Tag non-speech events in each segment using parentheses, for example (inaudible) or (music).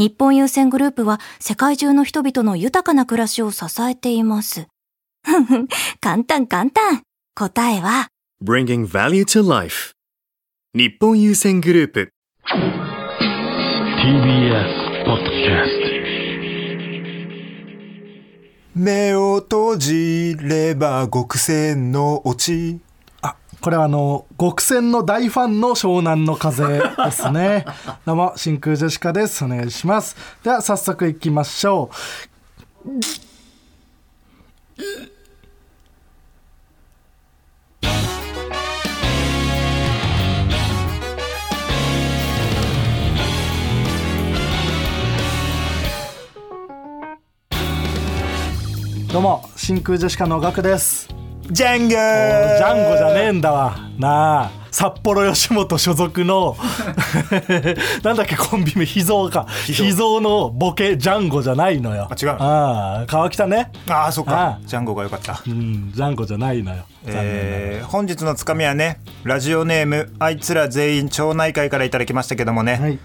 日本郵船グループは世界中の人々の豊かな暮らしを支えています。ふんふん、簡単簡単。答えは、Bringing Value to Life. 日本郵船グループ。TBS ポッドキャス目を閉じれば極戦のオチ。あこれはあの極戦の大ファンの湘南の風ですね。(laughs) どうも真空ジェシカです。お願いします。では早速いきましょう。どうも真空ジェシカのガクですジャンゴジャンゴじゃねえんだわ。なあ。札幌吉本所属の。(laughs) なんだっけコンビ名。秘蔵か。秘蔵。のボケジャンゴじゃないのよ。あ違うの？ああ川北ね。ああそっあかジャンゴがよかった。うんジャンゴじゃないのよ。えー本日のつかみはねラジオネームあいつら全員町内会からいただきましたけどもね、はい。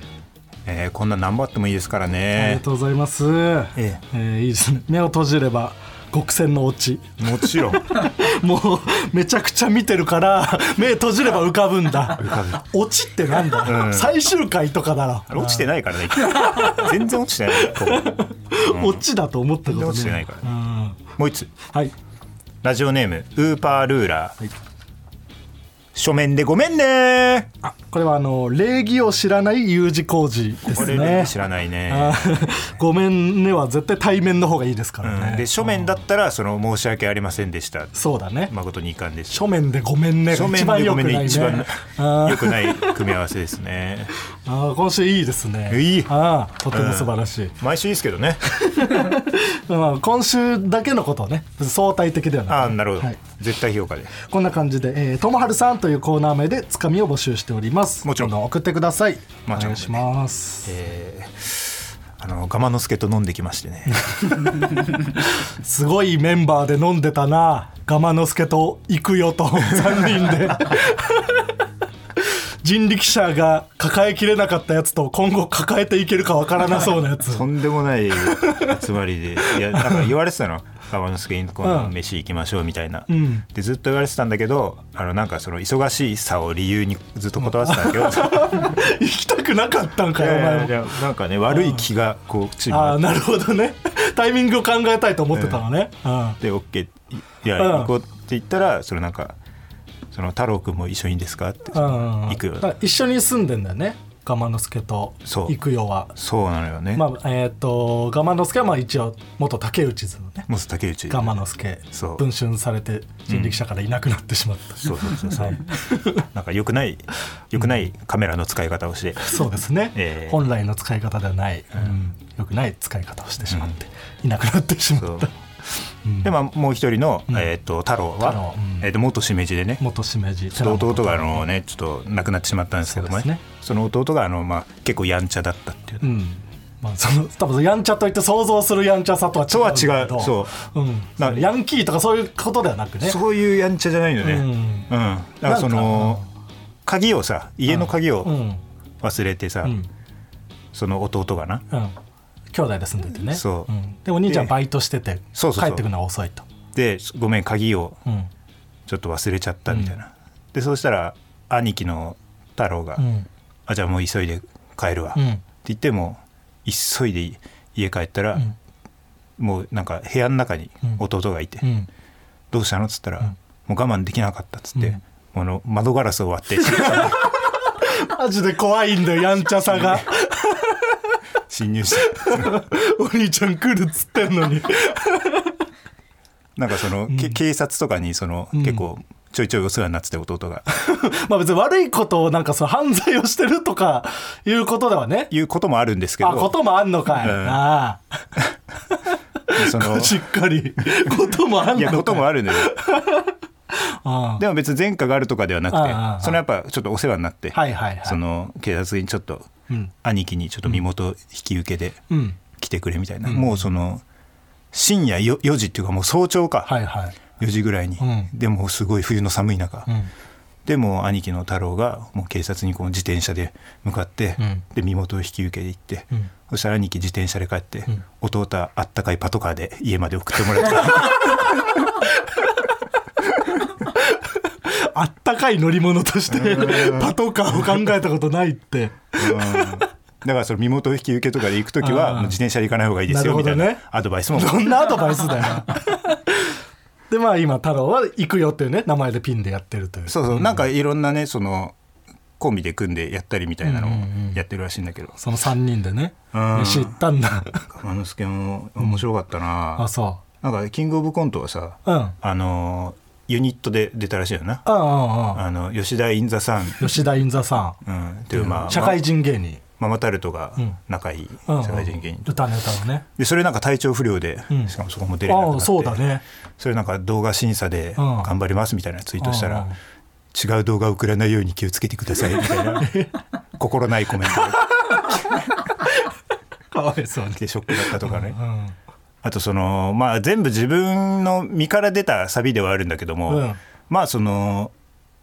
えーこんな何本あってもいいですからありねがとうございます。え。えーいいですね。目を閉じれば極戦のオチ。もちろん。(laughs) もうめちゃくちゃ見てるから目閉じれば浮かぶんだ。オチってなんだ、うん。最終回とかだろ。落ちてないからね。(laughs) 全然落ちてない。こ (laughs) うオチだと思った落ちてないからうん。もう一つ。はい。ラジオネームウーパールーラー、書面でごめんねあこれはあの礼儀を知らない U 字工事ですね。知らないね。(laughs) ごめんねは絶対対面の方がいいですからね、うん。で書面だったらその申し訳ありませんでした。そうだね。誠に遺憾です。書面でごめんねが書面一番でごめん良くないね。ね一番良くない組み合わせですね。(laughs) あー今週いいですね。いい。あーとても素晴らしい、毎週いいですけどね。(laughs) まあ、今週だけのことをね相対的ではなくああなるほど、はい。絶対評価で。こんな感じで、えー、ともはるさんというコーナー名でつかみを募集しておりますもちろん送ってください。お願いします。えーあのガマノスケと飲んできましてね。(laughs) すごいメンバーで飲んでたな。ガマノスケと行くよと (laughs) 3人で。人力車が抱えきれなかったやつと今後抱えていけるかわからなそうなやつ。(laughs) とんでもない集まりで。いやなんか言われてたのガマノスケに今度飯行きましょうみたいな、ん。でずっと言われてたんだけどあのなんかその忙しさを理由にずっと断ってたんだけど (laughs) 行きたくなかったんかいよお前も。なんかね悪い気がこうチームにあっああなるほどね。(laughs) タイミングを考えたいと思ってたのね、うん。て OK いやうん。行こうって言ったらそのなんかその太郎くんも一緒にいいですかってうん行くよ。一緒に住んでんだよねガマノスケとそう。行くよは。そうなのよね、まあえっ、とガマノスケはまあ一応元竹内図のね。モス竹内。ガマノスケそう。文春されて人力車からいなくなってしまった、そうそうそうそう、はい。なんか良くない良くないカメラの使い方をして、そうですね、ええ。本来の使い方ではない、うん。よくない使い方をしてしまって、いなくなってしまそう。ったでまあもう一人の、ん。えー、と太郎はえー、と元しめじでね。元しめじ。弟があのねちょっと亡くなってしまったんですけどもね。その弟があの、まあ、結構やんちゃだったっていう。まあ、その多分やんちゃといって想像するやんちゃさとは違とはうんだけど。違う。そう。うん、なヤンキーとかそういうことではなくね。そういうやんちゃじゃないのね、ううん。んだからその鍵をさ家の鍵をうん。忘れてさ、うん。その弟がな。うん兄弟で住んでてね。そう。ん。でお兄ちゃんでバイトしててそうそうそう。帰ってくるのが遅いと。でごめん鍵をうん。ちょっと忘れちゃったみたいな、でそうしたら兄貴の太郎が、うん。あじゃあもう急いで帰るわ、ってうん言っても急いで家帰ったら、ん。もうなんか部屋の中にうん。弟がいて、うん。どうしたの？っつったら、ん。もう我慢できなかったっつって、うん。あの窓ガラスを割って。(laughs) マジで怖いんだよやんちゃさが (laughs) 侵入して。(laughs) お兄ちゃん来るっつってんのに。なんかその、け警察とかにその、うん。結構ちょいちょいお世話になってて弟が。(laughs) まあ別に悪いことをなんかその犯罪をしてるとかいうことではね。いうこともあるんですけど。あこともあんのかい、うん。あそのあ (laughs) しっかり。こともあんのかい。やこともあるのよ。あでも別に前科があるとかではなくてああああ。そのやっぱちょっとお世話になって、はいはいはい。その警察にちょっと、うん兄貴にちょっと身元引き受けでうん。来てくれみたいな、もうその深夜よ4時っていうかもう早朝か、はいはい。4時ぐらいに、うん。でもすごい冬の寒い中、うん。でも兄貴の太郎がもう警察にこう自転車で向かって、うん。で身元を引き受けて行って、うん。そしたら兄貴自転車で帰って、ん。弟はあったかいパトカーで家まで送ってもらって (laughs) あったかい乗り物としてパトカーを考えたことないって。うん。だからその身元引き受けとかで行く時は自転車で行かない方がいいですよみたいなアドバイスも。どんなアドバイスだよ。でまあ今太郎は行くよっていうね名前でピンでやってるという。そうそう。なんかいろんなねそのコンビで組んでやったりみたいなのをうんうんうん。やってるらしいんだけど。その3人でねうん。飯行ったんだ。熊之助も面白かったな、あそなんかキングオブコントはさううん。うんあのユニットで出たらしいよな。うんうんあの吉田インザさん、吉田印座さうん、っていうんまあ社会人芸人。ママタルトがうん。仲いい社会人芸人。と、歌ネタのね。でそれなんか体調不良で、うん。しかもそこも出れなくなって。ああそうだね。それなんか動画審査でうん。頑張りますみたいなツイートしたら、違う動画を送らないように気をつけてくださいみたいな。(laughs) 心ないコメント。がかわいそうに。来てショックだったとかね、うんあとそのまあ全部自分の身から出たサビではあるんだけども、うん。まあその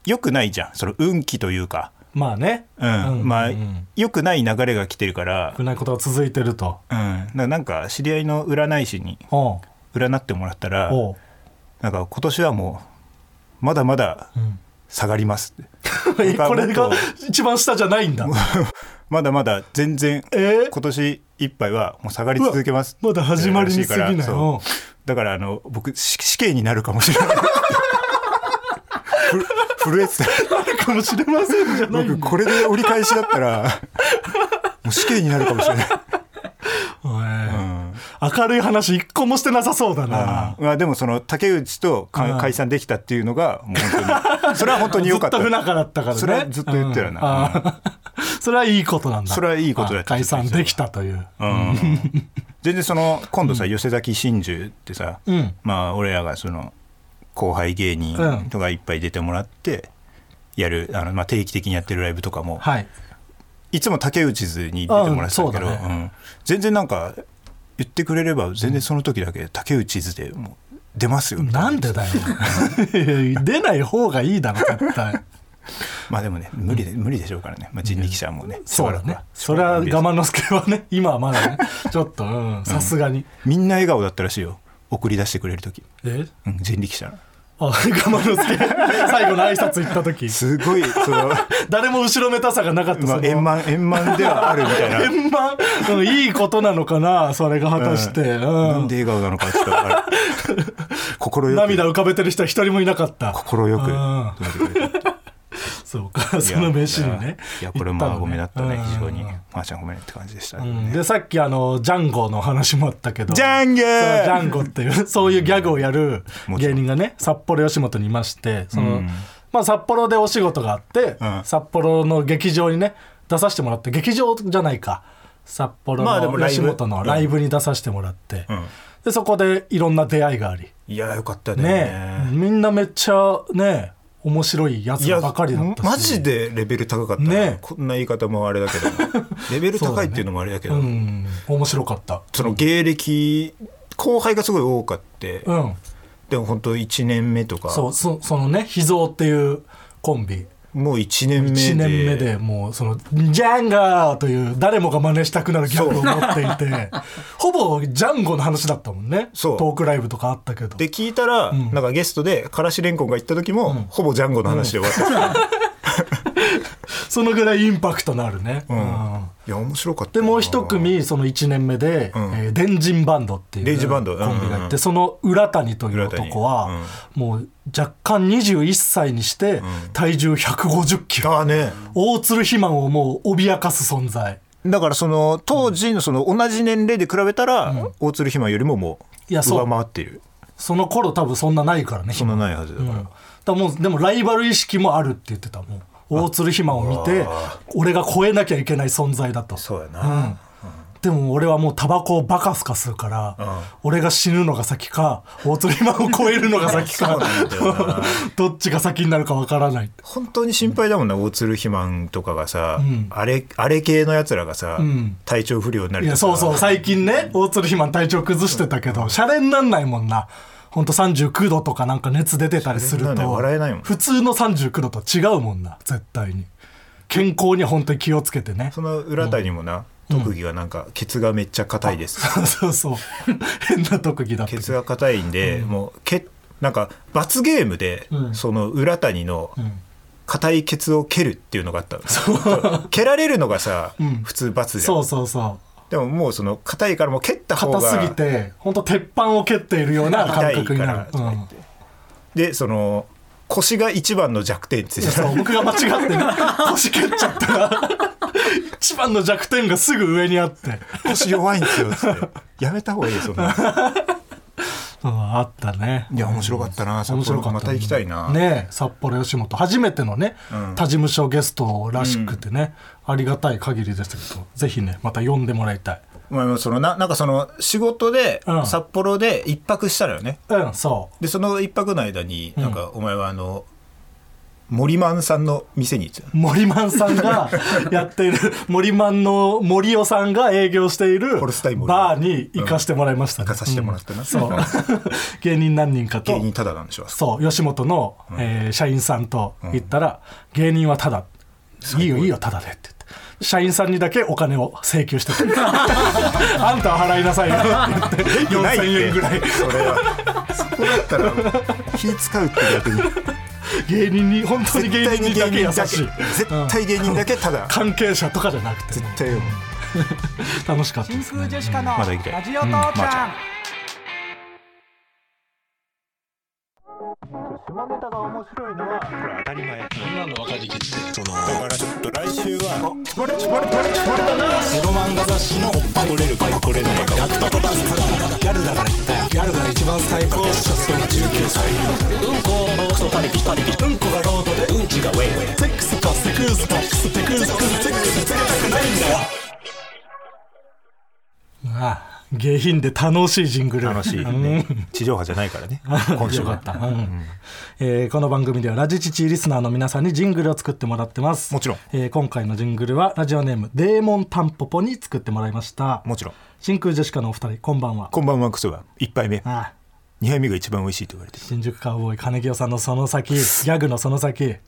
よくないじゃん。その運気というか、まあね。うん。うん。まあうん。よくない流れが来てるから、少ないことが続いてると。うん、ななんか知り合いの占い師に占ってもらったらなんか今年はもうまだまだうん。下がりますって。(laughs) えこれが一番下じゃないんだ (laughs) まだまだ全然え？ー今年いっぱいはもう下がり続けます。まだ始まりに過ぎないだからあの僕死死刑になるかもしれない。(laughs) ふ震えてた。かもしれませんじゃない僕これで折り返しだったらもう死刑になるかもしれない、(laughs) おい。うん明るい話一個もしてなさそうだな。まあでもその竹内と解散できたっていうのがもう本当に。それは本当に良かった。ずっと不仲だったからね。それはずっと言ってるよな。うん。それはいいことなんだ。それはいいことだあ解散できたという。うん。全然その今度さ寄せ崎真珠ってさ、うん。まあ俺らがその後輩芸人とかいっぱい出てもらってやるあの、まあ、定期的にやってるライブとかも、はい。いつも竹内図に出てもらってたけど、ね。うん。全然なんか言ってくれれば全然その時だけ竹内図でもう出ますよなんでだよ。(laughs) 出ない方がいいだろ絶対。(laughs) まあでもね無理で無理でしょうからね、まあ、人力車もねそうだね。それは我慢の助はね (laughs) 今はまだね。ちょっとうんさすがに。みんな笑顔だったらしいよ。送り出してくれる時、え？うん、人力車あ我慢の助。(laughs) 最後の挨拶行った時。すごいその、誰も後ろめたさがなかった。まあ、円満円満ではあるみたいな。円 (laughs) 満うんいいことなのかなそれが果たして、うん。うん。なんで笑顔なのかちょっとあれ。(laughs) 心よく。涙浮かべてる人は一人もいなかった。心よく。うんそうかその飯にねいやこれもごめんだったねうん非常に。まーちゃんごめんって感じでしたね、うん。でさっきあのジャンゴの話もあったけど。ジャンゲそうージャンゴっていう (laughs) そういうギャグをやる芸人がね札幌吉本にいましてその、うん。まあ、札幌でお仕事があって、うん。札幌の劇場にね出させてもらって劇場じゃないか。札幌の吉本のライブに出させてもらって、うん。でそこでいろんな出会いがあり。いやよかったね。ねみんなめっちゃね面白いやつばかりだったし。マジでレベル高かった。なね。こんな言い方もあれだけど (laughs) レベル高いっていうのもあれだけどうん。面白かった。その芸歴後輩がすごい多かって、うん。でも本当1年目とか。そうそそのね秘蔵っていうコンビもう1年目で。1年目でもうその「ジャンガー」という誰もが真似したくなるギャグを持っていて (laughs) ほぼジャンゴの話だったもんね。そう。トークライブとかあったけど。で聞いたら、ん。なんかゲストでからしれんこんが行った時も、ほぼジャンゴの話で終わった、(laughs) (laughs) そのぐらいインパクトのあるね、うん。うん。いや面白かったでもう一組その1年目で、うん。えーデンジンバンドっていうデンジンバンドコンビがいて、うんうんその浦谷という男は、もう若干21歳にして体重150キロ、ああね。大鶴肥満をもう脅かす存在。だからその当時のその同じ年齢で比べたら、大鶴ひまよりももう上回っている。その頃多分そんなないからねそんなないはずだから、だからもうでもライバル意識もあるって言ってたもん大鶴肥満を見て俺が超えなきゃいけない存在だと。そうやな、でも俺はもうタバコをバカすか吸うから、俺が死ぬのが先か大鶴肥満を超えるのが先か (laughs) どっちが先になるかわからない。本当に心配だもんな大鶴肥満とかがさ、あれあれ系のやつらがさ、ん。体調不良になるいやそうそう最近ね大鶴肥満体調崩してたけどシャレになんないもんなほんと39度とかなんか熱出てたりするとい笑えないもん普通の39度とは違うもんな絶対に。健康には本当に気をつけてね。その裏谷もな、特技がなんかケツがめっちゃ硬いです、(laughs) そうそう。変な特技だった。ケツが硬いんで、もうけなんか罰ゲームで、うん。その裏谷の硬いケツを蹴るっていうのがあったの、蹴られるのがさ、うん。普通罰じゃん。そうそうそうでももうその硬いからもう蹴った方が硬すぎて本当鉄板を蹴っているような (laughs) 感覚になる、うん。でその腰が一番の弱点って言ってたそう僕が間違ってね (laughs) 腰蹴っちゃったら一番の弱点がすぐ上にあって、腰弱いんですよっつって。やめた方がいいよそんなうん、あったね。いや面白かったな。札面白かった幌また行きたいな、ねえ札幌吉本。初めてのね、うん。他事務所ゲストらしくてね、ありがたい限りですけどぜひねまた呼んでもらいたい。お前もそのななんかその仕事でうん。札幌で一泊したのよね、うんそでその一泊の間になんかお前はあの森マンさんの店に森マンさんがやっている森マンの森尾さんが営業しているバーに行かしてもらいました。ね、行かさせてもらったなうん。そう。芸人何人かと。芸人ただなんでしょそう吉本の、えー社員さんと言ったら、芸人はただ。いいよいいよただでって言って。社員さんにだけお金を請求してて (laughs) あんたは払いなさいよって言って。4000円ぐらい。それは。そこだったら気使うって逆に芸人に本当に芸人にだけ優しい。絶対芸人だけただ。関係者とかじゃなくて絶対よ。(laughs) 楽しかったですね。ジェシカのラジオ父ちまあじゃゃん下ネタが面白いのは。これ当たり前。今の分かりきってそのだからちょっと来週は。ロマンガ雑誌の取れるか取れないかギャルだから言ったよ。ギャルが一番最高。っしょその19歳うんこのクソパリピパリピうんこがロードで。うんちがウェイウェイ。セックスかセクースか。クステクースクスセックスつけたくないんだよああ下品で楽しいジングル。楽しいね。地上波じゃないからね。(laughs) 今週は。よかった、うん。えーこの番組ではラジチチリスナーの皆さんにジングルを作ってもらってます。もちろん。えー今回のジングルはラジオネームデーモンタンポポに作ってもらいました。もちろん。真空ジェシカのお二人こんばんは。こんばんはクソが。1杯目。あ。あ2杯目が一番美味しいと言われてる新宿カウボーイ金清さんのその先ギャグのその先。1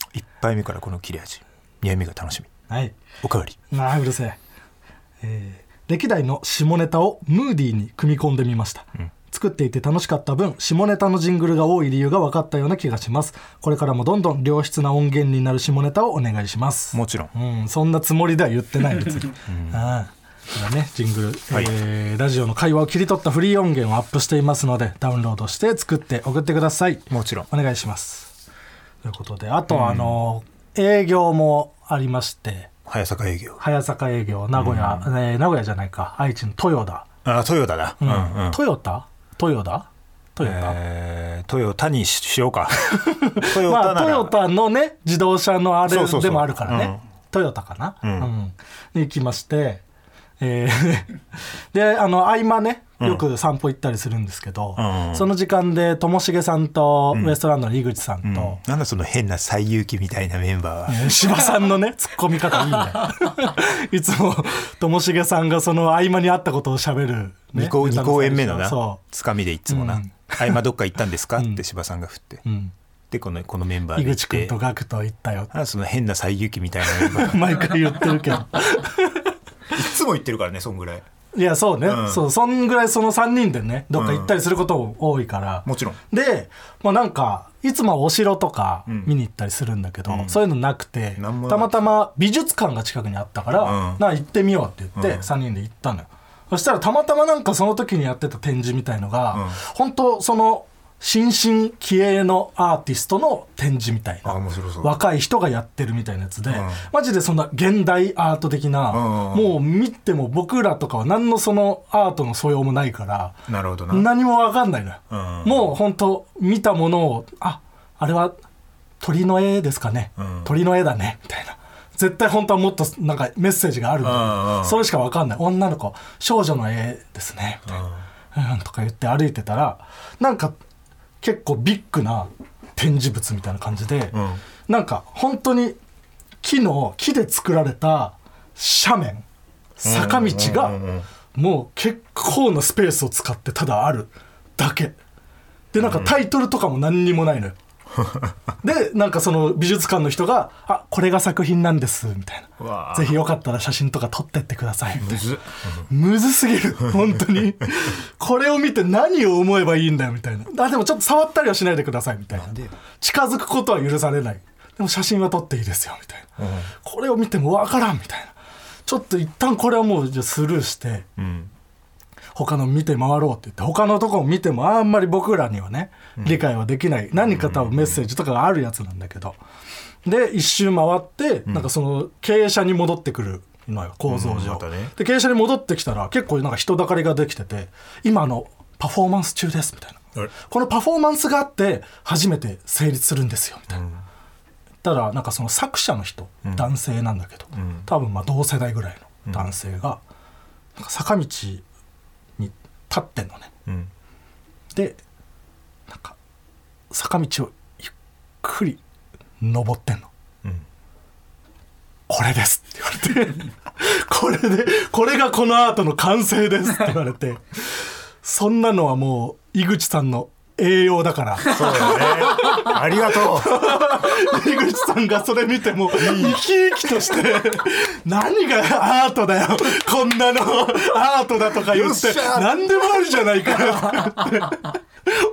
杯目からこの切れ味。2杯目が楽しみ。はい。おかわり。ああうるせえ。えー歴代の下ネタをムーディーに組み込んでみました、作っていて楽しかった分下ネタのジングルが多い理由が分かったような気がします。これからもどんどん良質な音源になる下ネタをお願いします。もちろん。うん、そんなつもりでは言ってない別に、ああこれはねジングル、はい。えーラジオの会話を切り取ったフリー音源をアップしていますのでダウンロードして作って送ってください。もちろん。お願いします。ということであと、あの営業もありまして早坂営業。早坂営業名古屋、えー名古屋じゃないか。愛知の豊田、あトヨタだ。うん。うんトヨタ豊田？トヨタ、えートヨタにししようか。(laughs) トヨまあ、タなら。トヨタのね自動車のあれでもあるからね。うん。トヨタかな、うん。うん。に行きまして、えー (laughs) であの合間ねよく散歩行ったりするんですけど、うん。その時間でともしげさんとウエストランドの井口さんと、うん。なんだその変な最有機みたいなメンバー。はえー芝さんのねツッコミ方いいね。(laughs) いつもともしげさんがその合間にあったことをしゃべる、ね、2公二公演目のなそつかみでいつもな。うん「合間どっか行ったんですか?」って柴さんが振って。う、うん、でこのこのメンバー井口君とガクと行ったよその変な最有機みたいなメンバー。(laughs) 毎回言ってるけど。(laughs) いつも言ってるからねそんぐらいいやそうね、うん。そうそんぐらいその3人でねどっか行ったりすることも多いから、もちろん。で、まあ、なんかいつもはお城とかん。見に行ったりするんだけど、うん。そういうのなくてたまたま美術館が近くにあったから、うん。なあ行ってみようって言ってうん。3人で行ったのよ、そしたらたまたまなんかその時にやってた展示みたいのが、うん。本当その新進気鋭のアーティストの展示みたいあな若い人がやってるみたいなやつで、ん。マジでそんな現代アート的な、ん。もう見ても僕らとかは何のそのアートの素養もないからなるほどな。何も分かんないのよ、うん。もう本当見たものをああれは鳥の絵ですかね、ん。鳥の絵だね。みたいな。絶対本当はもっとなんかメッセージがあるみたいうんうなん。それしか分かんない。女の子少女の絵ですね。みたいな、うん、とか言って歩いてたらなんか結構ビッグな展示物みたいな感じで、ん。なんか本当に木の木で作られた斜面坂道がもう結構なスペースを使ってただあるだけ。でなんかタイトルとかも何にもないのよでなんかその美術館の人が「あこれが作品なんです」みたいな「ぜひよかったら写真とか撮ってってください」みたいなむずっ。(laughs) むずすぎる。本当に。これを見て何を思えばいいんだよみたいな。あでもちょっと触ったりはしないでくださいみたいな。近づくことは許されない。でも写真は撮っていいですよみたいな、これを見ても分からんみたいな。ちょっと一旦これはもうじゃあスルーして。うん他の見て回ろうって言って他のところ見てもあんまり僕らにはね理解はできない、何か多分メッセージとかがあるやつなんだけど。で一周回って、なんかその傾斜に戻ってくるのよ構造上、で傾斜に戻ってきたら結構なんか人だかりができてて今あのパフォーマンス中ですみたいな。このパフォーマンスがあって初めて成立するんですよみたいな、たらなんかその作者の人、男性なんだけど、ん。多分まあ同世代ぐらいの男性が、坂道に立ってんのね。うん。でなんか坂道をゆっくり登ってんの、うん。これです。って言われて。(laughs) これでこれがこのアートの完成です。って言われて。そんなのはもう井口さんの栄養だから。そうだね。ありがとう。井口さんがそれ見ても生き生きとして何がアートだよ。こんなのアートだとか言って何でもあるじゃないか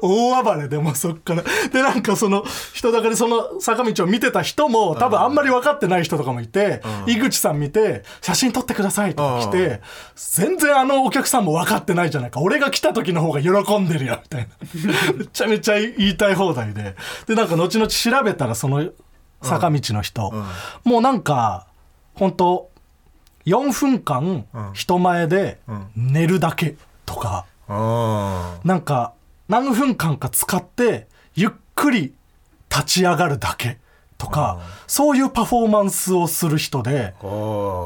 大暴れでもうそっから。でなんかその人だかりその坂道を見てた人も多分あんまり分かってない人とかもいて、井口さん見て「写真撮ってください」とか来て全然あのお客さんも分かってないじゃないか。俺が来た時の方が喜んでるよみたいなめちゃめちゃ言いたい放題で。でなんか後々調べたらその坂道の人、もうなんか本当4分間人前で寝るだけとか、あなんか何分間か使ってゆっくり立ち上がるだけとか。そういうパフォーマンスをする人で。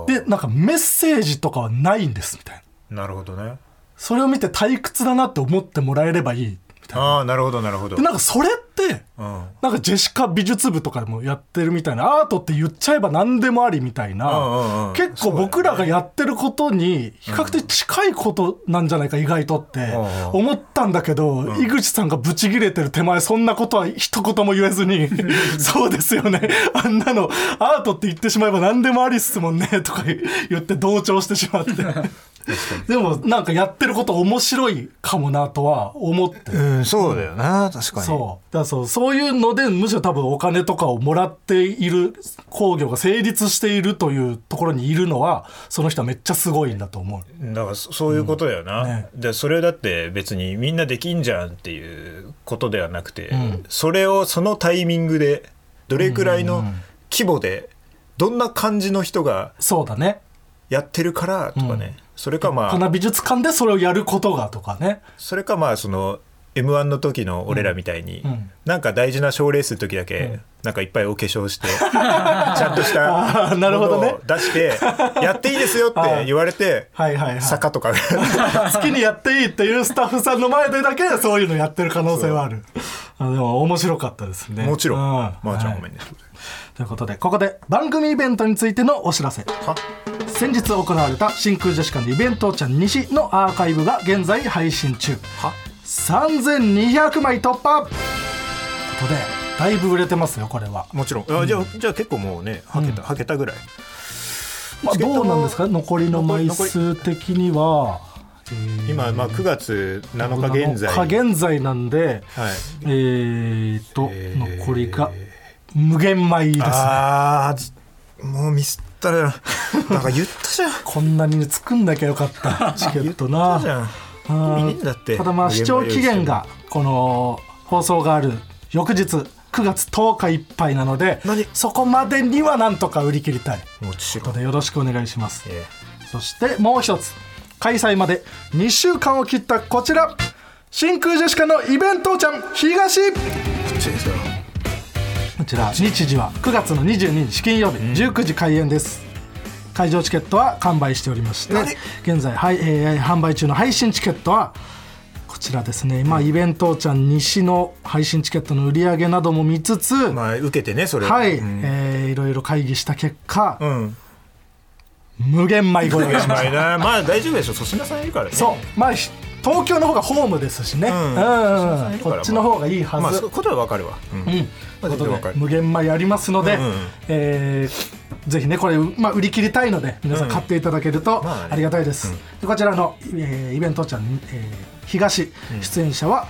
でなんかメッセージとかはないんですみたいな。なるほどね。それを見て退屈だなって思ってもらえればいい。みたいな。ああなるほどなるほど。でなんかそれってうん。なんかジェシカ美術部とかでもやってるみたいなアートって言っちゃえば何でもありみたいうんうんうなん。結構僕らがやってることに比較的近いことなんじゃないか意外とってうん思ったんだけど井口さんがブチギレてる手前そんなことは一言も言えずに (laughs) そうですよね。あんなのアートって言ってしまえば何でもありっすもんねとか言って同調してしまってでもなんかやってること面白いかもなとは思って。うんそうだよな確かに。そう。だからそうそういうのでむしろ多分お金とかをもらっている工業が成立しているというところにいるのはその人はめっちゃすごいんだと思う。だからそそういうことだよな、うん。ね。でそれだって別にみんなできんじゃんっていうことではなくて、ん。それをそのタイミングでどれくらいの規模でどんな感じの人がそうだね。やってるからとかね、それかまあこの美術館でそれをやることがとかね。それかまあその m 1の時の俺らみたいに、うん。なんか大事な賞ーレースの時だけ、なんかいっぱいお化粧して (laughs) ちゃんとしたあーなるほどね。ものを出してやっていいですよって言われてはいはいはい。坂とか好き (laughs) にやっていいっていうスタッフさんの前でだけそういうのやってる可能性はあるあでも面白かったですね。もちろん、うまー、ちゃんはい。ごめんね、ということでここで番組イベントについてのお知らせ。は？先日行われた真空ジェシカのイベントちゃん西のアーカイブが現在配信中。は？3200枚突破。ということでだいぶ売れてますよこれは、もちろん。あじゃあじゃあ結構もうねはけた、はけたぐらい。まあ、どうなんですか？残りの枚数的には、えー今まあ9月7日現在。7日現在なんではい。えーっと、えー。残りが無限枚ですね。ああもうミスったらなんか言ったじゃん。(laughs) こんなに作んなきゃよかった。(laughs) チケットな。ただまあ視聴期限がこの放送がある翌日9月10日いっぱいなので何？そこまでにはなんとか売り切りたい。もちろんよろしくお願いします。え。そしてもう一つ開催まで2週間を切ったこちら真空ジェシカのイベントちゃん東。えこっちら日時は9月の22日金曜日19時開演です。会場チケットは完売しておりまして何現在、はいえー販売中の配信チケットはこちらですね、まあ、イベントちゃん西の配信チケットの売り上げなども見つつ、まあ受けてねそれはい、うん。えーいろいろ会議した結果、うん無限米ご用意しましたまあまあ大丈夫でしょ。粗品さんいるからね。そう。まあひ東京の方がホームですしね、ん。うん。そうそうこっちの方がいいはず、まあそういうことはわかるわ。うん。うん、ということで無限米ありますので、うんうんえーぜひねこれ、まあ、売り切りたいので皆さん買っていただけるとまあね。ありがたいです、でこちらの、えーイベントちゃん、えー東出演者は、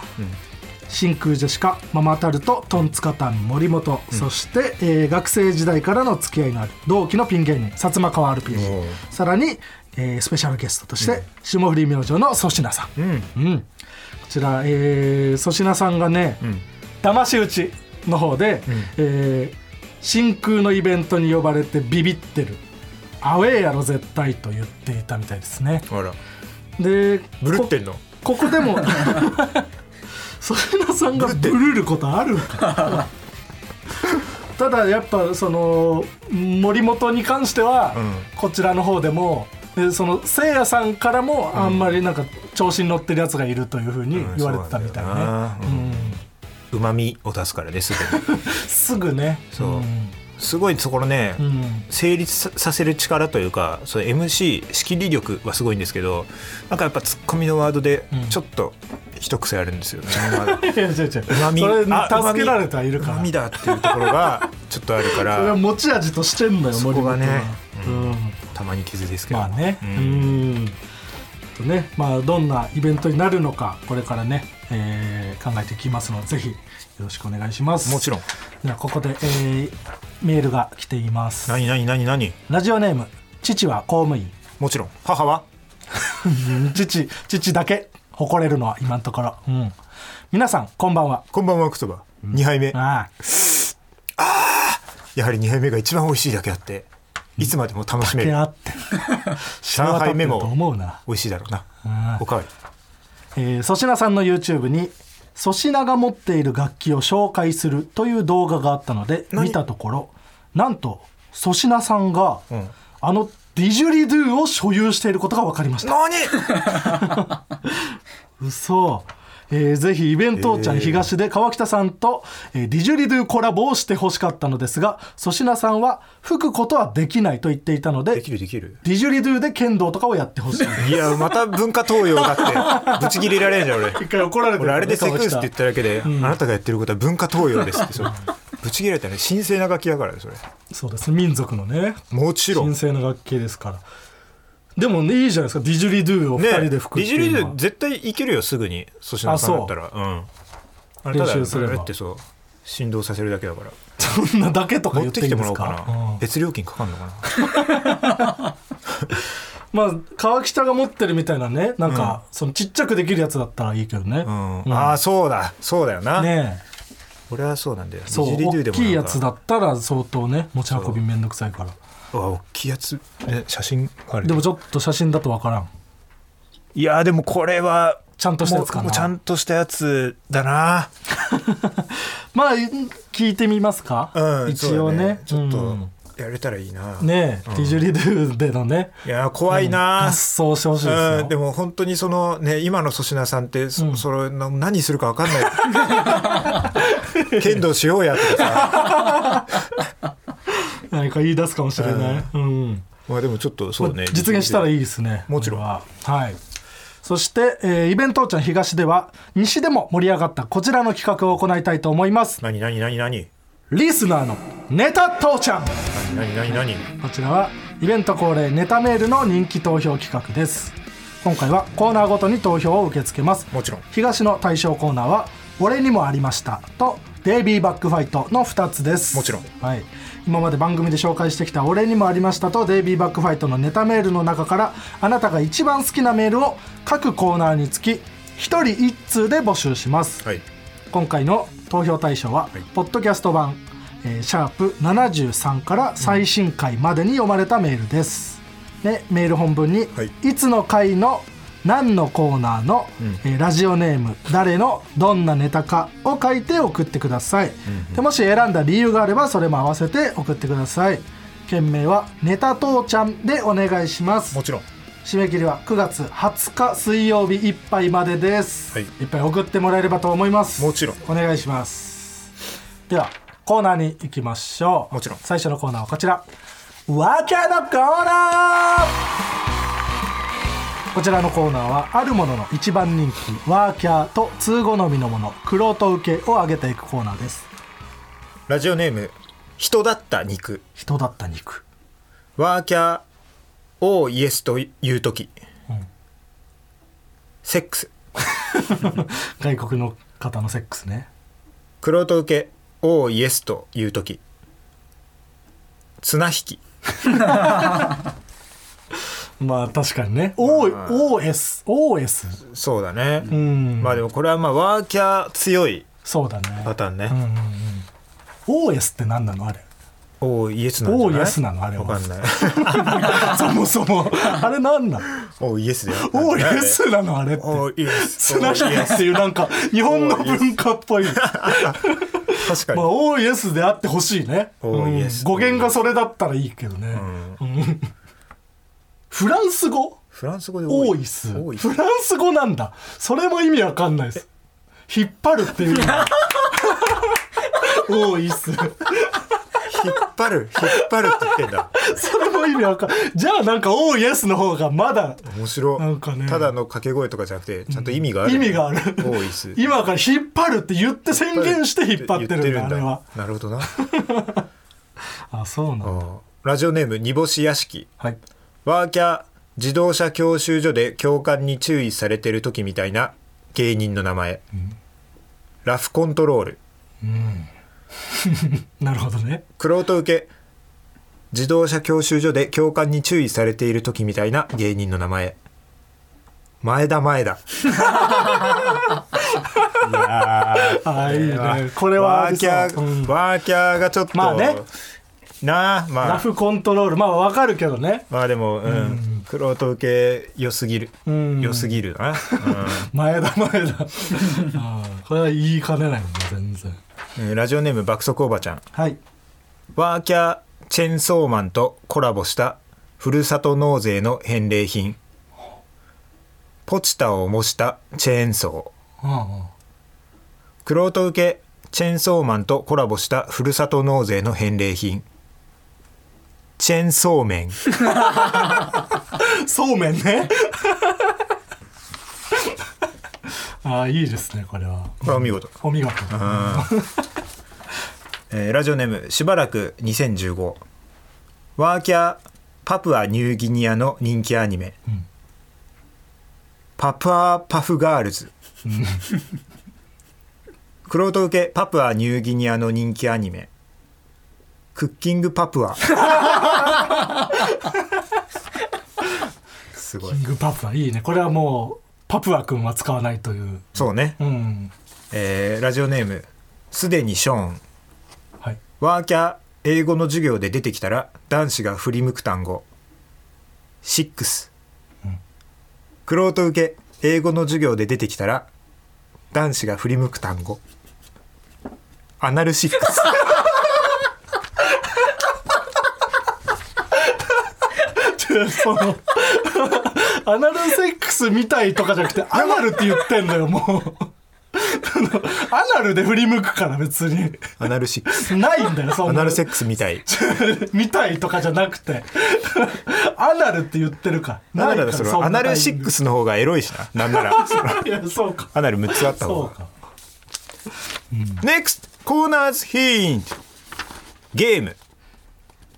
真空ジェシカママタルトトンツカタン森本、そして、えー学生時代からの付き合いのある同期のピン芸人薩摩川お RPG ーさらに、えースペシャルゲストとして、霜降り明星の粗品さん、うん。うん、こちら、えー粗品さんがね、ん。騙し討ちの方で、えー真空のイベントに呼ばれてビビってる。アウェーやろ絶対と言っていたみたいですね。でブルってんの？こここでも (laughs) 粗品さんがブルることある？(laughs) ただやっぱその森本に関しては、うん。こちらの方でもでそのせいやさんからもあんまりなんか調子に乗ってるやつがいるというふうに言われてたみたいね、うまみを出すからねすぐに (laughs) すぐね。そう。ん。すごいそこのね、うん。成立ささせる力というかその MC 仕切り力はすごいんですけどなんかやっぱツッコミのワードでん。ちょっと一癖あるんですよね、まあいや違う違ううまみそれあ助けられてはいるから。うまみだっていうところが (laughs) ちょっとあるかそれはら持ち味としてんのよそこがねううん。んたまに傷ですけどまあね。ううん。んとねまあどんなイベントになるのかこれからね、えー考えていきますのでぜひよろしくお願いします。もちろん。ではここで、えーメールが来ています。何何何何？ラジオネーム父は公務員。もちろん。母は？う (laughs) ん父父だけ誇れるのは今のところ、うん、皆さんこんばんは。こんばんはクソバ。2杯目。あやはり2杯目が一番美味しいだけあって。いつまでも楽しあめる。手あって。(laughs) 3杯目も美味しいだろうな。うん。おかわり。えー粗品さんの YouTube に粗品が持っている楽器を紹介するという動画があったので何？見たところなんと粗品さんが、ん。あのディジュリドゥを所有していることが分かりました。何？(laughs) 嘘。えーぜひイベントちゃん東で川北さんと、えーディジュリドゥコラボをしてほしかったのですが粗品さんは吹くことはできないと言っていたのでできるできる。ディジュリドゥで剣道とかをやってほしいいやまた文化東洋だって。ブチ切れられんじゃん俺。(laughs) 一回怒られてる俺あれでセクースって言っただけで、あなたがやってることは文化東洋ですってそうブチ切れられたね神聖な楽器だからねそれ。そうですね民族のね。もちろん。神聖な楽器ですから。でもねいいじゃないですか。ディジュリドゥをね2人で吹くディジュリっていうのは。で絶対いけるよすぐに。粗品さんだったら。う。ん。あれただ練習すれってそう振動させるだけだから。そんなだけとか持ってきてもらおうかな、かうん。別料金かかんのかな。(laughs) まあ川北が持ってるみたいなねなんか、そのちっちゃくできるやつだったらいいけどね、うん、うん。ああそうだ。そうだよな、ねえ俺はそうなんだよ。デそう。大きいやつだったら相当ね持ち運びめんどくさいから。うわ大きいやつ、ね、写真ある？でもちょっと写真だとわからん。いやでもこれはちゃんとしたやつかな。ちゃんとしたやつだな。(laughs) まあ聞いてみますか、うん一応ね。そうだちょっとうんやれたらいいな、ねえ、ディジュリドゥでのね。いや怖いな、合奏してほしいですよ、うん、でも本当にそのね今の粗品さんってそ,、うん。それの何するか分かんない。剣道しようやとかさ。(laughs) 何か言い出すかもしれない、うん。まあでもちょっとそうね。実現したらいいいですね。もちろん。ははい。そして、えーイベントちゃん東では西でも盛り上がったこちらの企画を行いたいと思います。何何何何？リスナーのネタ父ちゃん何何何？こちらはイベント恒例ネタメールの人気投票企画です。今回はコーナーごとに投票を受け付けます。もちろん。東の対象コーナーは「俺にもありました」と「デイビーバックファイト」の2つです。もちろん。はい、今まで番組で紹介してきた「俺にもありました」と「デイビーバックファイト」のネタメールの中からあなたが一番好きなメールを各コーナーにつき1人1通で募集します。はい。今回の投票対象は、ポッドキャスト版、えーシャープ73から最新回までに読まれたメールです、でメール本文に、はい。い、つの回の何のコーナーの、えーラジオネーム誰のどんなネタかを書いて送ってください、でもし選んだ理由があればそれも合わせて送ってください。件名はネタ父ちゃんでお願いします。もちろん。締め切りは9月20日水曜日いっぱいまでです、はい。いっぱい送ってもらえればと思います。もちろん。お願いします。ではコーナーに行きましょう。もちろん。最初のコーナーはこちら。ワーキャーのコーナー。こちらのコーナーはあるものの一番人気ワーキャーと通好みのものクロート受けを上げていくコーナーです。ラジオネーム人だった肉。人だった肉。ワーキャーをイエスという時、セックス。(laughs) 外国の方のセックスね。クロート受けをイエスという時。綱引き。(laughs) まあ確かにね。O- OS OS そうだね、うん。まあでもこれはまあワーキャー強いそうだね。パターンね、OS って何なの？あれ。おイエスなんじゃない？OS なの？あれは。わかんない。(laughs) そもそも。あれ何なのおイエスだよ。OS なの？あれって。おイエス。つながりっていうなんか日本の文化っぽい。ま (laughs) 確かあに、OS であってほしいね。OS うん。語源がそれだったらいいけどね。うん。フランス語？フランス語でオーイスオーイスフランス語なんだ。それも意味わかんないです。引っ張るっていうオーイス張る引っ張るって言ってんだ。(laughs) それも意味わかんじゃあなんかオーイエスの方がまだ面白なんかね。ただの掛け声とかじゃなくてちゃんと意味がある、意味がある。オーイス今から引っ張るって言って宣言して引っ張ってるんだあれは。なるほどな。(laughs) あそうなんだ。あラジオネーム煮干し屋敷。はい。ワーキャー自動車教習所で教官に注意されてる時みたいな芸人の名前、ラフコントロール (laughs) なるほどね。クロート受け。自動車教習所で教官に注意されている時みたいな芸人の名前。前田前田。いやあいいね。これはワーキャー、そううん。ワーキャーがちょっと。まあね。なあまあ。ラフコントロール。まあわかるけどね。まあでもうん。クロート受け良すぎる。うん。良すぎるな、(laughs) 前田前田。(laughs) あこれは言いかねないもんね全然ラジオネーム爆速おばちゃん。はい。ワーキャーチェンソーマンとコラボしたふるさと納税の返礼品。ポチタを模したチェーンソー。うんうん。クロート受けチェーンソーマンとコラボしたふるさと納税の返礼品。チェーンソーメン。(laughs) そうめんねああいいですねこれは。これはお見事、お見事。えーラジオネームしばらく2015ワーキャーパプアニューギニアの人気アニメ、パプアパフガールズ。クロート受けパプアニューギニアの人気アニメ。クッキングパプア。(laughs) すごい。キングパプアいいね。これはもうパプア君は使わないという。そうね、うん。えーラジオネームすでにショーン。はい。ワーキャー英語の授業で出てきたら男子が振り向く単語。シックス。クロート受け英語の授業で出てきたら男子が振り向く単語。アナルシックス。(laughs) そのアナルセックスみたいとかじゃなくてアナルって言ってんだよもう。アナルで振り向くから別に。アナルシックス。ないんだよそんな。アナルセックスみたい。みたいとかじゃなくて。アナルって言ってるか。なそのアナルシックススの方がエロいしな。なんなら。(laughs) いやそうか。アナル6つあった方が。そうか。 Next corner's hintゲーム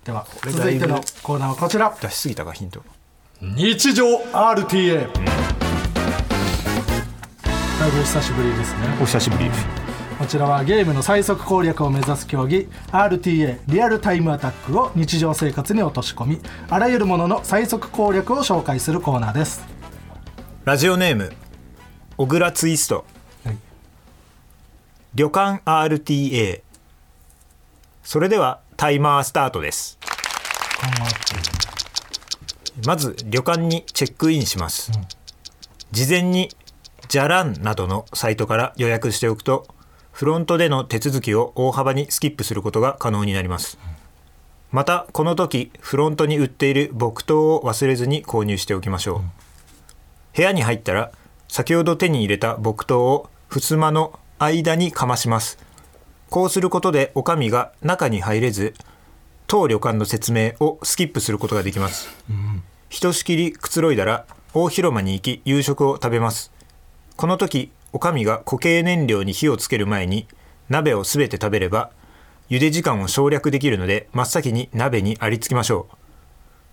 ではれ続いてのコーナーはこちら。出しすぎたかヒント日常 RTA だいぶ久しぶりですね。お久しぶりこちらはゲームの最速攻略を目指す競技 RTA リアルタイムアタックを日常生活に落とし込みあらゆるものの最速攻略を紹介するコーナーです。ラジオネーム小倉ツイスト、はい。旅館 RTA それではタイマースタートですまず旅館にチェックインします、事前にじゃらんなどのサイトから予約しておくとフロントでの手続きを大幅にスキップすることが可能になります。またこの時フロントに売っている木刀を忘れずに購入しておきましょう、部屋に入ったら先ほど手に入れた木刀を襖の間にかまします。こうすることで女将が中に入れず当旅館の説明をスキップすることができます、ひとしきりくつろいだら大広間に行き夕食を食べます。この時女将が固形燃料に火をつける前に鍋をすべて食べれば茹で時間を省略できるので真っ先に鍋にありつきましょう。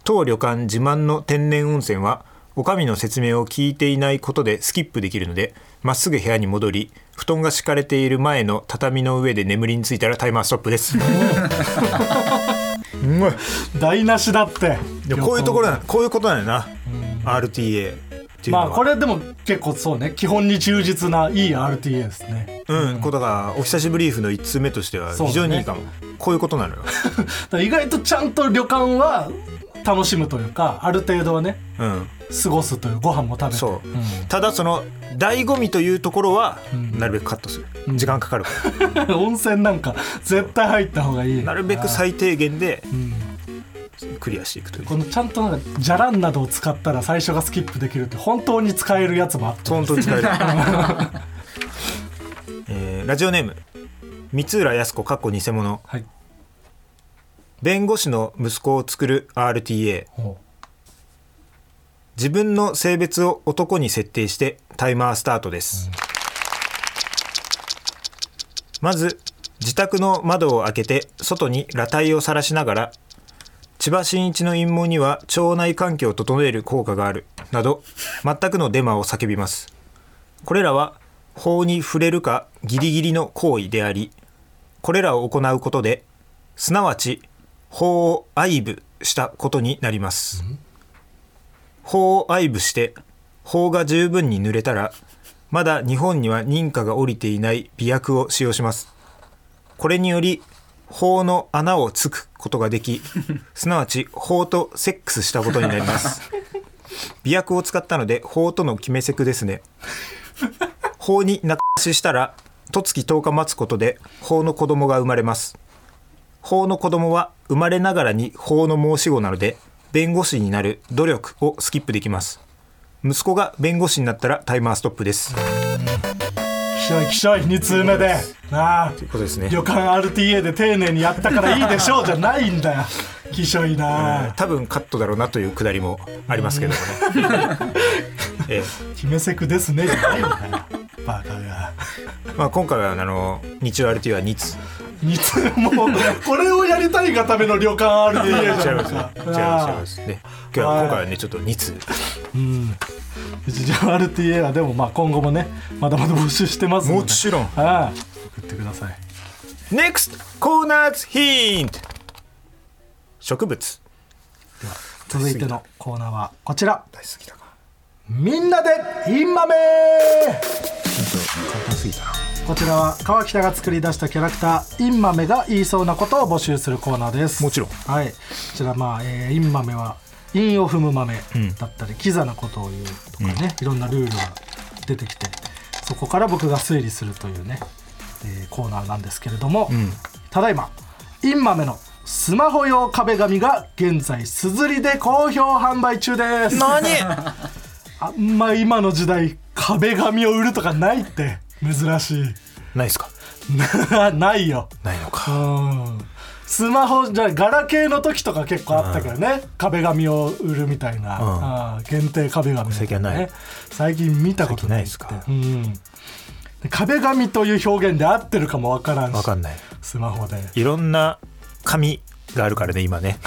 当旅館自慢の天然温泉は女将の説明を聞いていないことでスキップできるのでまっすぐ部屋に戻り布団が敷かれている前の畳の上で眠りについたらタイマーストップです。(laughs) 台無しだって。こういうところなこういうことなんやな。RTA っていうのは。まあこれでも結構そうね。基本に忠実ないい RTA ですね。うん、こうだからお久しぶりーフの1通目としては非常にいいかも、こういうことなのよ、(laughs) 意外とちゃんと旅館は楽しむというかある程度はねうん、過ごすというご飯も食べて。そう、ん。ただその醍醐味というところはん。なるべくカットする、時間かかるから。(laughs) 温泉なんか絶対入った方がいい。なるべく最低限でうん。クリアしていくという。このちゃんとなんかじゃらんなどを使ったら最初がスキップできるって本当に使えるやつもあって。本当に使える、(laughs) (laughs) えーラジオネーム三浦靖子かっこ偽物はい。弁護士の息子を作る RTA ほ自分の性別を男に設定してタイマースタートです、まず自宅の窓を開けて外に裸体を晒しながら千葉真一の陰謀には腸内環境を整える効果があるなど全くのデマを叫びます。これらは法に触れるかギリギリの行為でありこれらを行うことですなわち法を愛撫したことになります、法を愛撫して法が十分に濡れたらまだ日本には認可が下りていない媚薬を使用します。これにより法の穴をつくことができ (laughs) すなわち法とセックスしたことになります。(laughs) 媚薬を使ったので法との決めセクですね。法に中ししたら十月10日待つことで法の子供が生まれます。法の子供は生まれながらに法の申し子なので弁護士になる努力をスキップできます。息子が弁護士になったらタイマーストップです。きしょいきしょい2通目で。なあということですね。旅館 RTA で丁寧にやったからいいでしょうじゃないんだよ。きしょいな。多分カットだろうなというくだりもありますけどもね、(laughs) え決めセクですねじゃないんだよ。バカが。えまあ、今回はあの日曜 RT は2つ2通もこれをやりたいがための旅館 RTA じゃ違いますないか違います違いますね今日は今回はねちょっと2通。うん。日常 RTA はでもまあ今後もねまだまだ募集してますので。もちろん。ああ送ってください。NEXT コーナーズヒント。植物。続いてのコーナーはこちら。大好きだかみんなでインマメ。簡単すぎたなこちらは川北が作り出したキャラクターインマメが言いそうなことを募集するコーナーです。もちろん。はい。こちらまあ、えーインマメは韻を踏む豆だったり、キザなことを言うとかね、いろんなルールが出てきてそこから僕が推理するというね、えーコーナーなんですけれども、ただいまインマメのスマホ用壁紙が現在すずりで好評販売中です。何？(laughs) あんま今の時代壁紙を売るとかないって珍しい。ないですか？(laughs) ないよ。ないのか。うん。スマホじゃあガラケーの時とか結構あったけどね、壁紙を売るみたいな、あー限定壁紙、ね、最近はない。最近見たことないって。最近うん。で壁紙という表現で合ってるかもわからんし。わかんない。スマホで。いろんな紙があるからね今ね。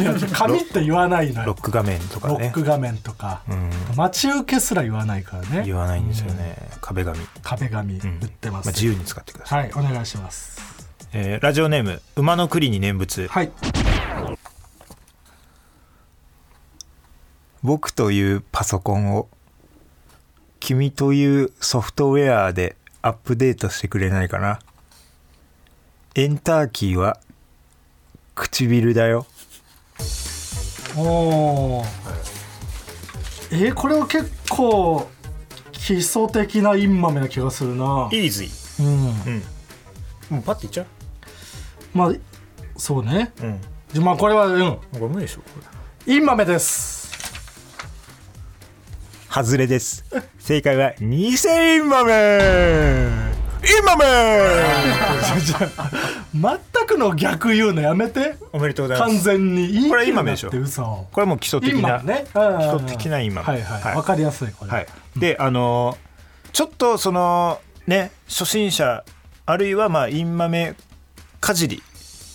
い (laughs) や紙って言わないのよ。ロック画面とかロッねク画面とか、うん。待ち受けすら言わないからね。言わないんですよね。壁紙、ま壁紙売ってます、あ、自由に使ってください、はいお願いします。えーラジオネーム馬の栗に念仏。はい。僕というパソコンを君というソフトウェアでアップデートしてくれないかな。エンターキーは唇だよ。おー。えーこれは結構基礎的なインマメな気がするな。イーズイうん。うん。もうパッていっちゃう？まあそうね。うん。じゃまあこれはうん。これ無理でしょこれ。インマメです。外れです。正解は偽インマメ。インマメ (laughs) 全くの逆言うのやめて。おめでとうございます。完全にいいこれインマメでしょこれもう基礎的なメね。基基礎的なインマメはいはいはい。わかりやすいこれ。はい、であのーちょっとそのね初心者あるいはまあインマメかじり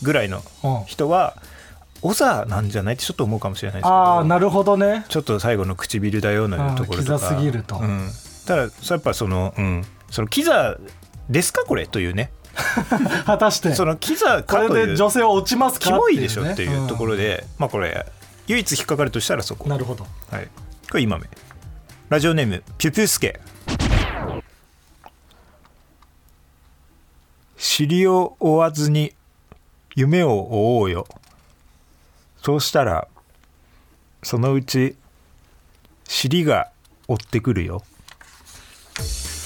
ぐらいのうん。人はオザなんじゃないってちょっと思うかもしれないですけど。ああなるほどね。ちょっと最後の唇だよのところとか。あーキザすぎると。うん、ただやっぱその、うん、そのキザですかこれ？というね (laughs) 果たして。そのキザこれかというで女性は落ちますか？キモいでしょねっていうところで、まあこれ唯一引っかかるとしたらそこ。なるほど。はい、これ今目ラジオネームピュピュスケ。尻を追わずに夢を追おうよ。そうしたらそのうち尻が追ってくるよ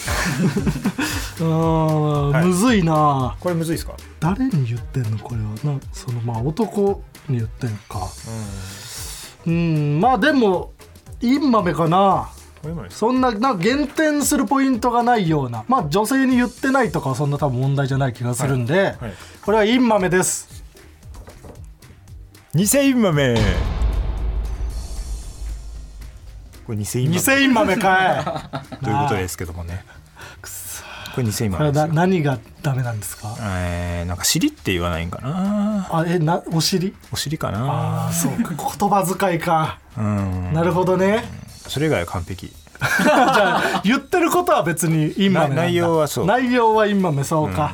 (laughs) うーん、はい。むずいな。これむずいですか？誰に言ってんのこれは？なそのまあ男に言ってんか。うん。まあでもインマメかな。これ今ですそんななんか減点するポイントがないような。まあ女性に言ってないとかはそんな多分問題じゃない気がするんで、はい。これはインマメです。偽インマメこれ偽インマメ偽インマメかい。ということですけどもね。これ偽インマこれなメですよ何がダメなんですか？えー、なんか尻って言わないんかな。あえなお尻？お尻かあな。あそうか。言葉遣いか。うん。なるほどね。それ以外は完璧。(laughs) じゃあ言ってることは別にインマメなんだ。な内容はそう。内容はインマメそうか、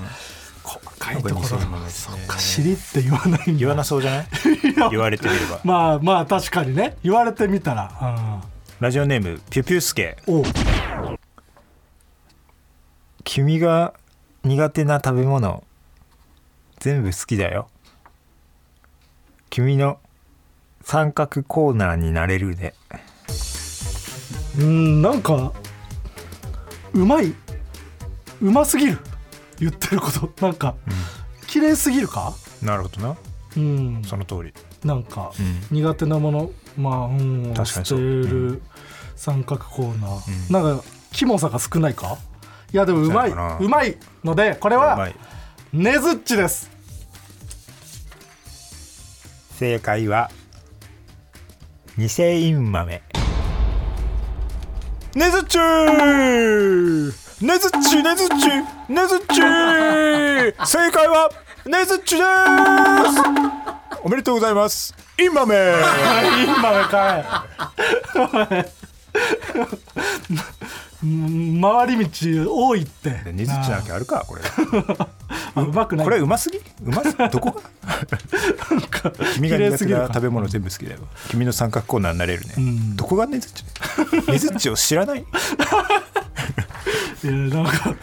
細かいところそっか尻って言わない言わなそうじゃない？言われてみれば。まあまあ確かにね。言われてみたら、ラジオネームピュピュスケ。君が苦手な食べ物全部好きだよ。君の三角コーナーになれるでうんなんかうまいうますぎる言ってること。なんか、綺麗すぎるか？なるほどな。うん。その通り。なんか、うん。苦手なものまあうん確かにそう。る三角コーナー、うん。なんかキモさが少ないか？いやでもうまい。そうまいのでこれはいねずっちです。正解は偽イン豆。ねずっちー！ねずっちねずっちねずっ (laughs) 正解はねずっちです！(laughs) おめでとうございます。イン豆 (laughs) 今かい。うん (laughs) 回り道多いって。ねずっちなきゃあるかこれ。(laughs) あうまくない。これうますぎ？うます？どこが？(laughs) 君が苦手な食べ物全部好きだよ。君の三角コーナーになれるね、ん。どこがねずっち？ねずっちを知らない？いやなんか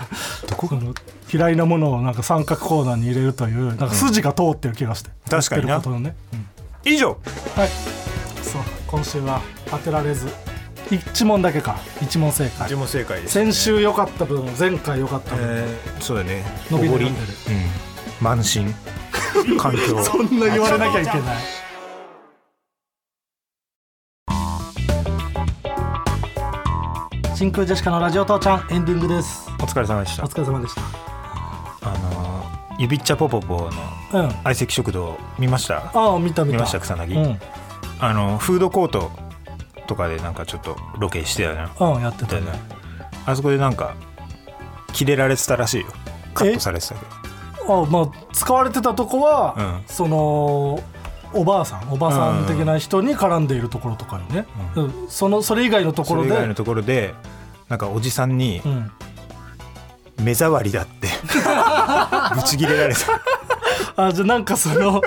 この嫌いなものをなんか三角コーナーに入れるというなんか筋が通ってる気がして、確かにな。ね、うん。以上。はい。そう。今週は当てられず一問だけか。一問正解。問正解です先週良かった分前回良かった分、えーそうだね。伸びる。うん。慢心。(laughs) 環境。そんな言われなきゃいけない。真空ジェシカのラジオ父ちゃんエンディングです。お疲れ様でした。お疲れ様でした。あのゆびっちゃぽぽぽのうん。相席食堂見ました？ああ見た見た。見ました草薙。うん、あのフードコートとかでなんかちょっとロケしてたなうん、やってたね。あそこでなんかキレられてたらしいよ。カットされてたけど。あまあ使われてたとこは、うん。そのおばあさんおばさん的な人に絡んでいるところとかにね、うん。そのそれ以外のところで。それ以外のところでなんかおじさんにうん、目障りだって。(laughs) ブチギレられた。あじゃあなんかその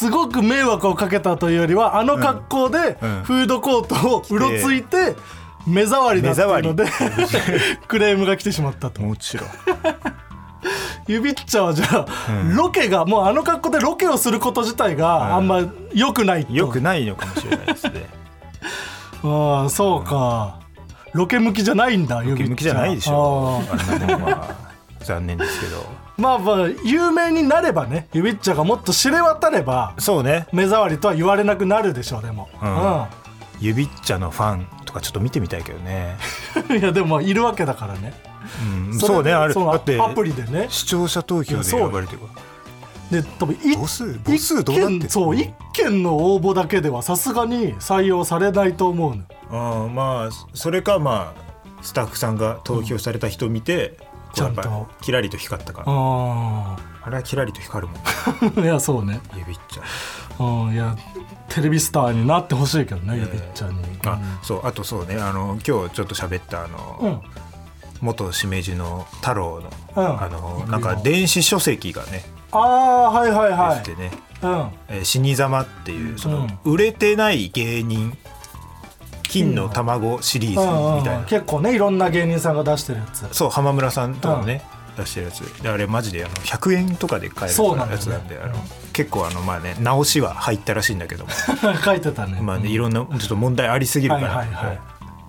すごく迷惑をかけたというよりはあの格好でうん。フードコートをうろついて目障りだっていうので (laughs) クレームが来てしまったと。もちろん。(laughs) ゆびっちゃはじゃあ、ロケがもうあの格好でロケをすること自体があんま良くないと、よくないのかもしれないですね。(laughs) ああそうか、ロケ向きじゃないんだゆびっちゃ向きじゃないでしょあーあんなもんは。残念ですけどまあまあ有名になればねゆびっちゃがもっと知れ渡ればそうね。目障りとは言われなくなるでしょうでも、うん。指っちゃのファンとかちょっと見てみたいけどね、う (laughs) んいやでもいるわけだからね。うん、それそうねあれだってアプリでね。視聴者投票で選ばれてるで多分い母数？母数どうなって一件そう一件の応募だけではさすがに採用されないと思うの。ああまあそれかまあスタッフさんが投票された人を見て、ちゃんと。キラリと光ったから。ああれはキラリと光るもんあ (laughs) いやそうね。指っちゃう。んいやテレビスターになってほしいけどねゆびっちゃんに。あ、そうあとそうねあの今日ちょっと喋ったあの、うん。元しめじの太郎の、うん。あのなんか電子書籍がねああはいはいはい。でね、うん。えー死にざまっていうその、うん。売れてない芸人金の卵シリーズみたいな、結構ねいろんな芸人さんが出してるやつ。そう浜村さんとかね、出してるやつ。であれマジであの100円とかで買えるやつなんであの結構あのまあね直しは入ったらしいんだけども。(laughs) 書いてたね。まあねいろんなちょっと問題ありすぎるから、はいはいはい。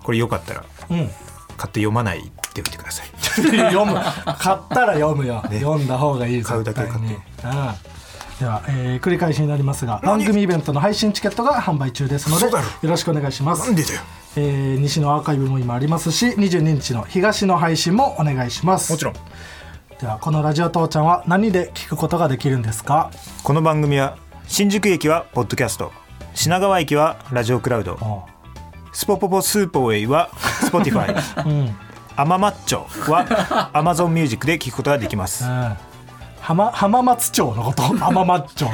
これよかったらうん。買って読まないでおいてください。(laughs) 読む。買ったら読むよ、読んだ方がいい買うだけ買って。絶対にうんでは、えー繰り返しになりますが番組イベントの配信チケットが販売中ですのでよろろしくお願いします。えー西のアーカイブも今ありますし22日の東の配信もお願いします。もちろん。ではこのラジオ父ちゃんは何で聞くことができるんですか？この番組は新宿駅はポッドキャスト。品川駅はラジオクラウド。おスポポポスーポウェイは Spotify うん。アママッチョは Amazon Music で聞くことができます。うん浜浜松町のこと？(laughs) 浜松町。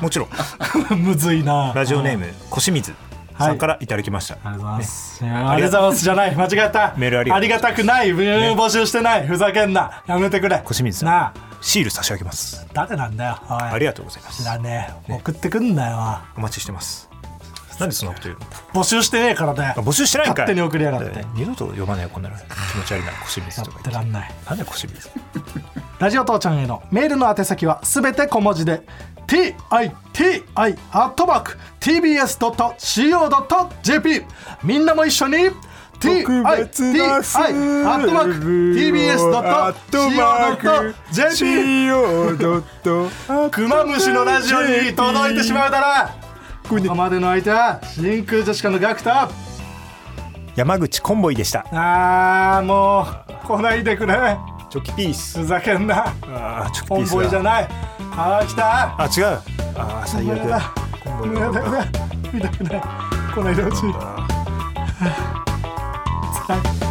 もちろん。(laughs) むずいな。ラジオネーム小清水。さんからいただきました、ありがとうございます。いやありがとうございます。じゃない、間違えた。メールありがありがたくない、うん募集してない、ふざけんな、やめてくれ。小清水さん。なあ、シール差し上げます。誰なんだよ。ありがとうございます。知らねえ、送ってくんなよ。お待ちしてますなんでそんなこと言うの？募集してねえからだよ。あ募集してないんかい。勝手に送りやがって。えー二度と読まないよこんなの。気持ち悪いな小清水やとか言って。ってらんない。なんで小清水？ラジオ父ちゃんへのメールの宛先はすべて小文字で titi.tbs.co.jp みんなも一緒に titi.tbs.co.jp クマムシのラジオに届いてしまうだろここまでの相手は真空ジェシカのガクト山口コンボイでした。あーもう来ないでくれ。チョキピース。ふざけんな。あーチョキピコンースだ。ボイじゃない。あー来た。あ違う。あー最悪やだコンボイやだ見たくない。来ないでほしい (laughs)